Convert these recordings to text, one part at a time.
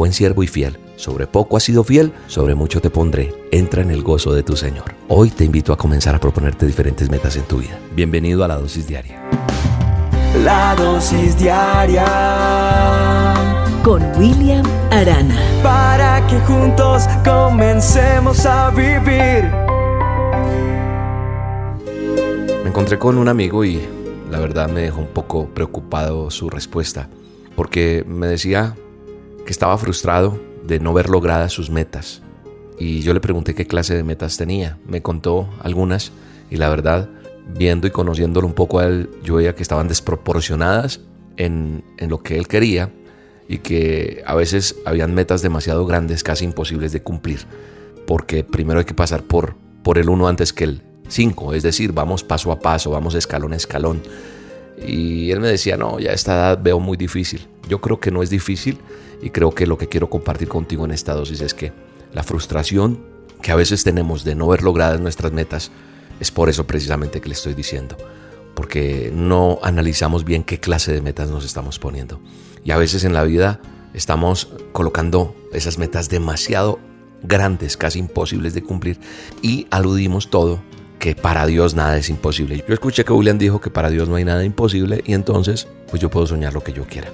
buen siervo y fiel. Sobre poco has sido fiel, sobre mucho te pondré. Entra en el gozo de tu Señor. Hoy te invito a comenzar a proponerte diferentes metas en tu vida. Bienvenido a la dosis diaria. La dosis diaria con William Arana. Para que juntos comencemos a vivir. Me encontré con un amigo y la verdad me dejó un poco preocupado su respuesta, porque me decía estaba frustrado de no ver logradas sus metas. Y yo le pregunté qué clase de metas tenía. Me contó algunas y la verdad, viendo y conociéndolo un poco a él, yo veía que estaban desproporcionadas en, en lo que él quería y que a veces habían metas demasiado grandes, casi imposibles de cumplir, porque primero hay que pasar por, por el uno antes que el cinco, es decir, vamos paso a paso, vamos escalón a escalón. Y él me decía, no, ya esta edad veo muy difícil. Yo creo que no es difícil y creo que lo que quiero compartir contigo en esta dosis es que la frustración que a veces tenemos de no ver logradas nuestras metas es por eso precisamente que le estoy diciendo. Porque no analizamos bien qué clase de metas nos estamos poniendo. Y a veces en la vida estamos colocando esas metas demasiado grandes, casi imposibles de cumplir, y aludimos todo que para Dios nada es imposible. Yo escuché que William dijo que para Dios no hay nada imposible y entonces pues yo puedo soñar lo que yo quiera.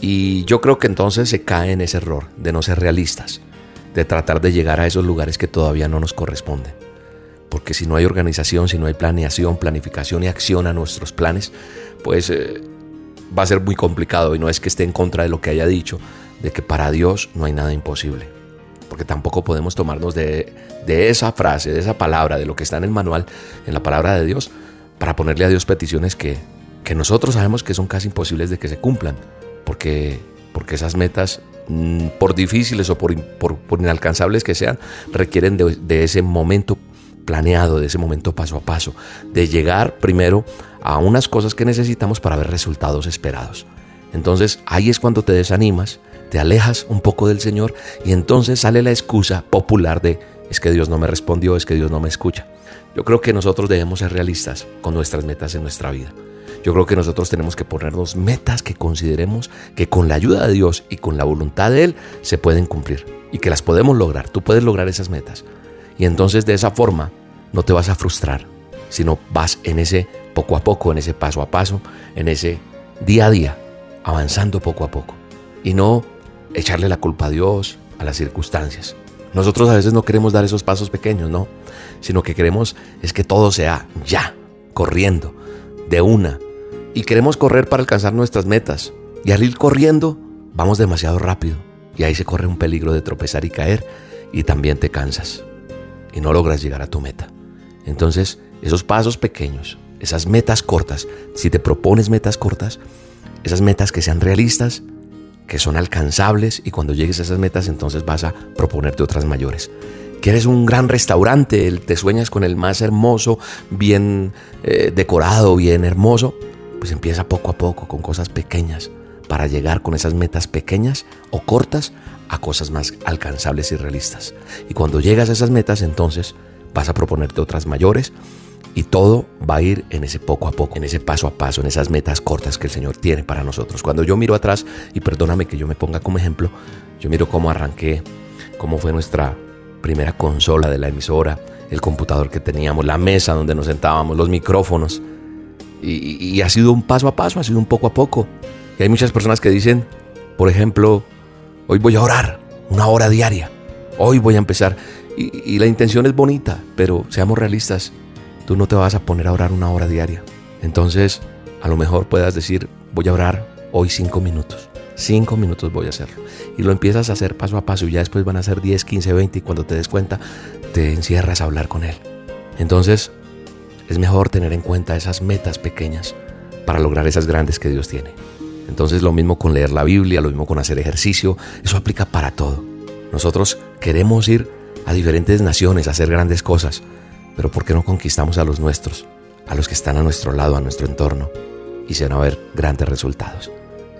Y yo creo que entonces se cae en ese error de no ser realistas, de tratar de llegar a esos lugares que todavía no nos corresponden. Porque si no hay organización, si no hay planeación, planificación y acción a nuestros planes, pues eh, va a ser muy complicado y no es que esté en contra de lo que haya dicho, de que para Dios no hay nada imposible. Porque tampoco podemos tomarnos de, de esa frase, de esa palabra, de lo que está en el manual, en la palabra de Dios, para ponerle a Dios peticiones que, que nosotros sabemos que son casi imposibles de que se cumplan. Porque, porque esas metas, mm, por difíciles o por, por, inalcanzables que sean, requieren de, de ese momento planeado, de ese momento paso a paso, de llegar primero a unas cosas que necesitamos para ver resultados esperados. Entonces ahí es cuando te desanimas, te alejas un poco del Señor y entonces sale la excusa popular de es que Dios no me respondió, es que Dios no me escucha. Yo creo que nosotros debemos ser realistas con nuestras metas en nuestra vida. Yo creo que nosotros tenemos que ponernos metas que consideremos que con la ayuda de Dios y con la voluntad de Él se pueden cumplir y que las podemos lograr. Tú puedes lograr esas metas. Y entonces de esa forma no te vas a frustrar, sino vas en ese poco a poco, en ese paso a paso, en ese día a día, avanzando poco a poco. Y no echarle la culpa a Dios, a las circunstancias. Nosotros a veces no queremos dar esos pasos pequeños, no, sino que queremos es que todo sea ya, corriendo, de una. Y queremos correr para alcanzar nuestras metas. Y al ir corriendo, vamos demasiado rápido. Y ahí se corre un peligro de tropezar y caer. Y también te cansas. Y no logras llegar a tu meta. Entonces, esos pasos pequeños, esas metas cortas, si te propones metas cortas, esas metas que sean realistas, que son alcanzables y cuando llegues a esas metas entonces vas a proponerte otras mayores. ¿Quieres un gran restaurante? ¿Te sueñas con el más hermoso, bien eh, decorado, bien hermoso? Pues empieza poco a poco con cosas pequeñas para llegar con esas metas pequeñas o cortas a cosas más alcanzables y realistas. Y cuando llegas a esas metas entonces vas a proponerte otras mayores y todo va a ir en ese poco a poco, en ese paso a paso, en esas metas cortas que el Señor tiene para nosotros. Cuando yo miro atrás, y perdóname que yo me ponga como ejemplo, yo miro cómo arranqué, cómo fue nuestra primera consola de la emisora, el computador que teníamos, la mesa donde nos sentábamos, los micrófonos. Y, ha sido un paso a paso, ha sido un poco a poco. Y hay muchas personas que dicen, por ejemplo, hoy voy a orar una hora diaria, hoy voy a empezar. Y la intención es bonita, pero seamos realistas, tú no te vas a poner a orar una hora diaria. Entonces, a lo mejor puedas decir, voy a orar hoy cinco minutos. Cinco minutos voy a hacerlo. Y lo empiezas a hacer paso a paso y ya después van a ser 10, 15, 20 y cuando te des cuenta, te encierras a hablar con Él. Entonces, es mejor tener en cuenta esas metas pequeñas para lograr esas grandes que Dios tiene. Entonces, lo mismo con leer la Biblia, lo mismo con hacer ejercicio, eso aplica para todo. Nosotros queremos ir a diferentes naciones a hacer grandes cosas, pero ¿por qué no conquistamos a los nuestros, a los que están a nuestro lado, a nuestro entorno, y se van a ver grandes resultados?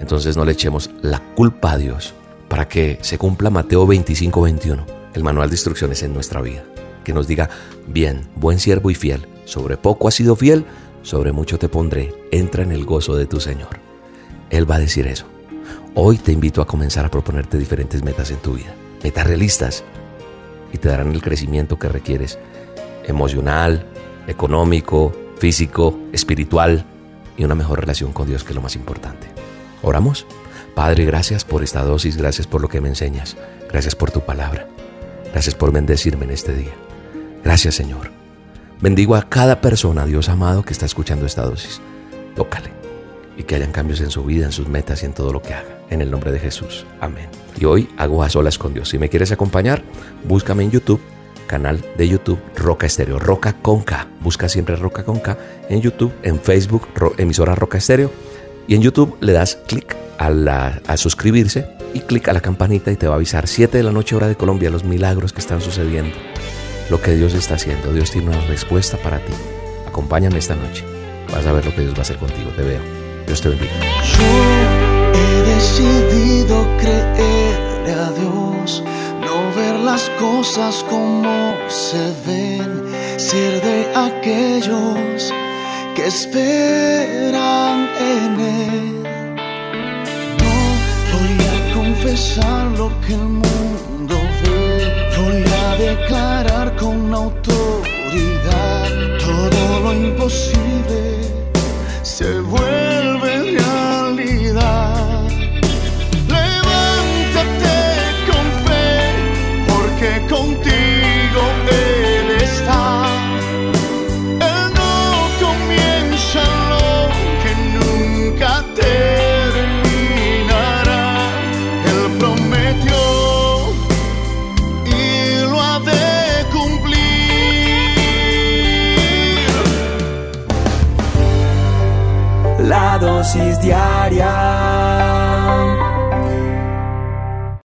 Entonces no le echemos la culpa a Dios para que se cumpla Mateo 25, 21, el manual de instrucciones en nuestra vida. Que nos diga, bien, buen siervo y fiel, sobre poco has sido fiel, sobre mucho te pondré, entra en el gozo de tu Señor. Él va a decir eso. Hoy te invito a comenzar a proponerte diferentes metas en tu vida, metas realistas, y te darán el crecimiento que requieres, emocional, económico, físico, espiritual y una mejor relación con Dios que es lo más importante. ¿Oramos? Padre, gracias por esta dosis, gracias por lo que me enseñas, gracias por tu palabra, gracias por bendecirme en este día. Gracias Señor. Bendigo a cada persona, Dios amado, que está escuchando esta dosis. Tócale y que hayan cambios en su vida, en sus metas y en todo lo que haga. En el nombre de Jesús. Amén. Y hoy hago a solas con Dios. Si me quieres acompañar, búscame en YouTube, canal de YouTube Roca Estéreo, Roca con K. Busca siempre Roca con K en YouTube, en Facebook, emisora Roca Estéreo. Y en YouTube le das clic a, a suscribirse y clic a la campanita y te va a avisar 7 de la noche hora de Colombia los milagros que están sucediendo, lo que Dios está haciendo. Dios tiene una respuesta para ti. Acompáñame esta noche. Vas a ver lo que Dios va a hacer contigo. Te veo. Dios te bendiga. Yo he decidido creerle a Dios, no ver las cosas como se ven, ser de aquellos que esperan en Él. No voy a confesar lo que el mundo ve, voy a declarar con autoridad todo lo imposible se vuelve doces diárias.